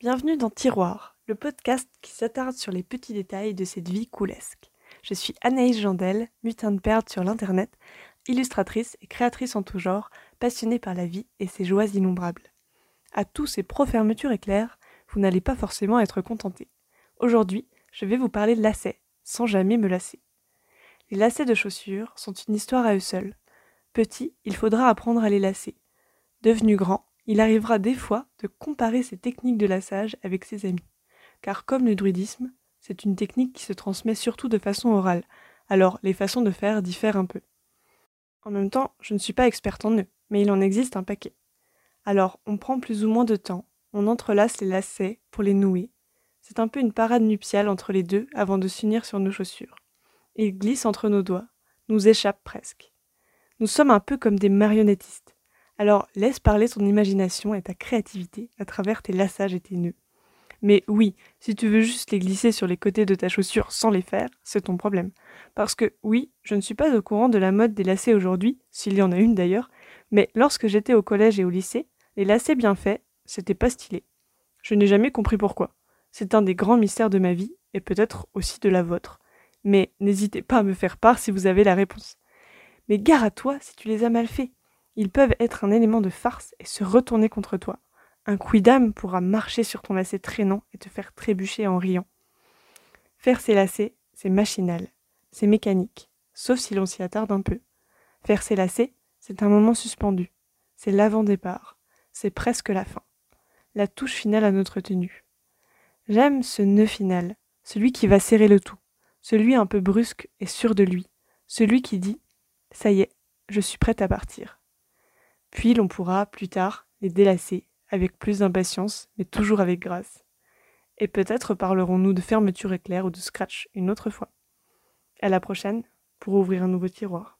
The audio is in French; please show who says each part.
Speaker 1: Bienvenue dans Tiroir, le podcast qui s'attarde sur les petits détails de cette vie coulesque. Je suis Anaïs Jandel, mutin de perte sur l'internet, illustratrice et créatrice en tout genre, passionnée par la vie et ses joies innombrables. À tous ces pro-fermetures éclairs, vous n'allez pas forcément être contentés. Aujourd'hui, je vais vous parler de lacets, sans jamais me lasser. Les lacets de chaussures sont une histoire à eux seuls. Petit, il faudra apprendre à les lasser. Devenu grand, il arrivera des fois de comparer ses techniques de lassage avec ses amis. Car comme le druidisme, c'est une technique qui se transmet surtout de façon orale, alors les façons de faire diffèrent un peu. En même temps, je ne suis pas experte en nœuds, mais il en existe un paquet. Alors, on prend plus ou moins de temps, on entrelace les lacets pour les nouer. C'est un peu une parade nuptiale entre les deux avant de s'unir sur nos chaussures. Ils glissent entre nos doigts, nous échappent presque. Nous sommes un peu comme des marionnettistes. Alors laisse parler ton imagination et ta créativité à travers tes lassages et tes nœuds. Mais oui, si tu veux juste les glisser sur les côtés de ta chaussure sans les faire, c'est ton problème. Parce que oui, je ne suis pas au courant de la mode des lacets aujourd'hui, s'il y en a une d'ailleurs, mais lorsque j'étais au collège et au lycée, les lacets bien faits, c'était pas stylé. Je n'ai jamais compris pourquoi. C'est un des grands mystères de ma vie, et peut-être aussi de la vôtre. Mais n'hésitez pas à me faire part si vous avez la réponse. Mais gare à toi si tu les as mal faits. Ils peuvent être un élément de farce et se retourner contre toi. Un quidam pourra marcher sur ton lacet traînant et te faire trébucher en riant. Faire ses lacets, c'est machinal, c'est mécanique, sauf si l'on s'y attarde un peu. Faire ses lacets, c'est un moment suspendu, c'est l'avant-départ, c'est presque la fin, la touche finale à notre tenue. J'aime ce nœud final, celui qui va serrer le tout, celui un peu brusque et sûr de lui, celui qui dit ⁇ ça y est, je suis prête à partir ⁇ puis l'on pourra, plus tard, les délasser, avec plus d'impatience, mais toujours avec grâce. Et peut-être parlerons-nous de fermeture éclair ou de scratch une autre fois. À la prochaine, pour ouvrir un nouveau tiroir.